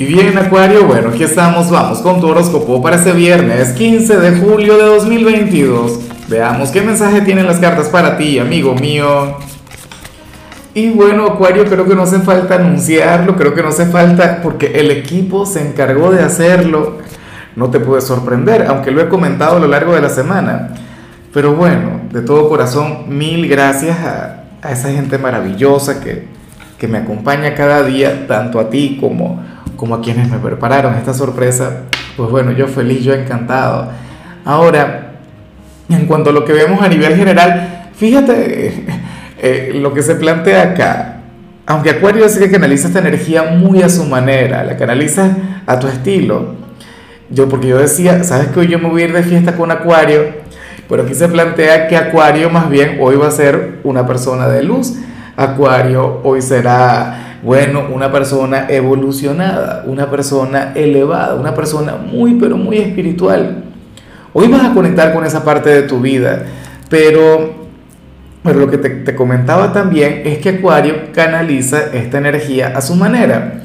Y bien, Acuario, bueno, aquí estamos, vamos con tu horóscopo para este viernes 15 de julio de 2022. Veamos qué mensaje tienen las cartas para ti, amigo mío. Y bueno, Acuario, creo que no hace falta anunciarlo, creo que no hace falta porque el equipo se encargó de hacerlo. No te puede sorprender, aunque lo he comentado a lo largo de la semana. Pero bueno, de todo corazón, mil gracias a, a esa gente maravillosa que, que me acompaña cada día, tanto a ti como como a quienes me prepararon esta sorpresa, pues bueno, yo feliz, yo encantado. Ahora, en cuanto a lo que vemos a nivel general, fíjate eh, lo que se plantea acá. Aunque Acuario decide que canaliza esta energía muy a su manera, la canaliza a tu estilo. Yo, porque yo decía, ¿sabes que hoy yo me voy a ir de fiesta con Acuario? Pero aquí se plantea que Acuario más bien hoy va a ser una persona de luz. Acuario hoy será bueno, una persona evolucionada, una persona elevada, una persona muy, pero muy espiritual. Hoy vas a conectar con esa parte de tu vida, pero, pero lo que te, comentaba también es que Acuario canaliza esta energía a su manera.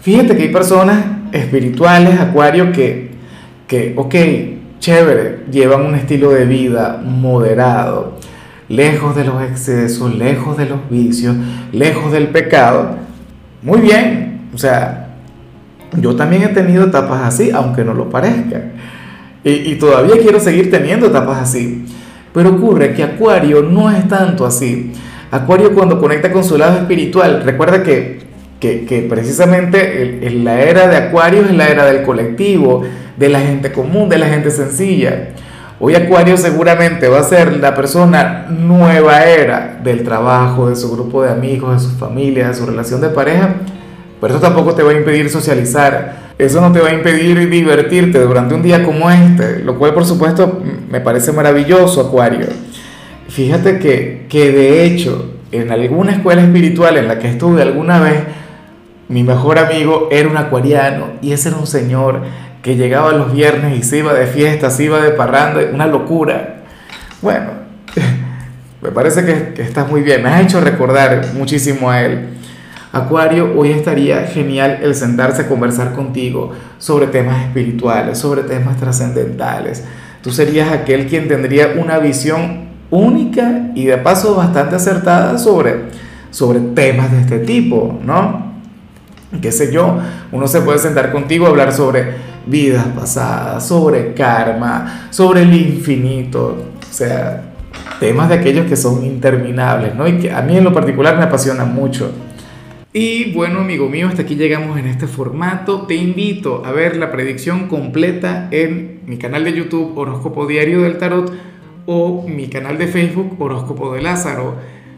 Fíjate que hay personas espirituales, Acuario, que, que ok, chévere, llevan un estilo de vida moderado, lejos de los excesos, lejos de los vicios, lejos del pecado, muy bien, o sea, yo también he tenido etapas así, aunque no lo parezca. Y, todavía quiero seguir teniendo etapas así. Pero ocurre que Acuario no es tanto así. Acuario cuando conecta con su lado espiritual, recuerda que, que, precisamente en la era de Acuario es la era del colectivo, de la gente común, de la gente sencilla. Hoy Acuario seguramente va a ser la persona nueva era del trabajo, de su grupo de amigos, de su familia, de su relación de pareja, pero eso tampoco te va a impedir socializar, eso no te va a impedir divertirte durante un día como este, lo cual por supuesto me parece maravilloso Acuario. Fíjate que, que de hecho en alguna escuela espiritual en la que estuve alguna vez, mi mejor amigo era un acuariano y ese era un señor que llegaba los viernes y se iba de fiesta, se iba de parranda, una locura. Bueno, me parece que, que estás muy bien, me has hecho recordar muchísimo a él. Acuario, hoy estaría genial el sentarse a conversar contigo sobre temas espirituales, sobre temas trascendentales. Tú serías aquel quien tendría una visión única y de paso bastante acertada sobre, sobre temas de este tipo, ¿no? Qué sé yo, uno se puede sentar contigo a hablar sobre vidas pasadas, sobre karma, sobre el infinito, o sea, temas de aquellos que son interminables, ¿no? Y que a mí en lo particular me apasiona mucho. Y bueno, amigo mío, hasta aquí llegamos en este formato. Te invito a ver la predicción completa en mi canal de YouTube Horóscopo Diario del Tarot o mi canal de Facebook Horóscopo de Lázaro.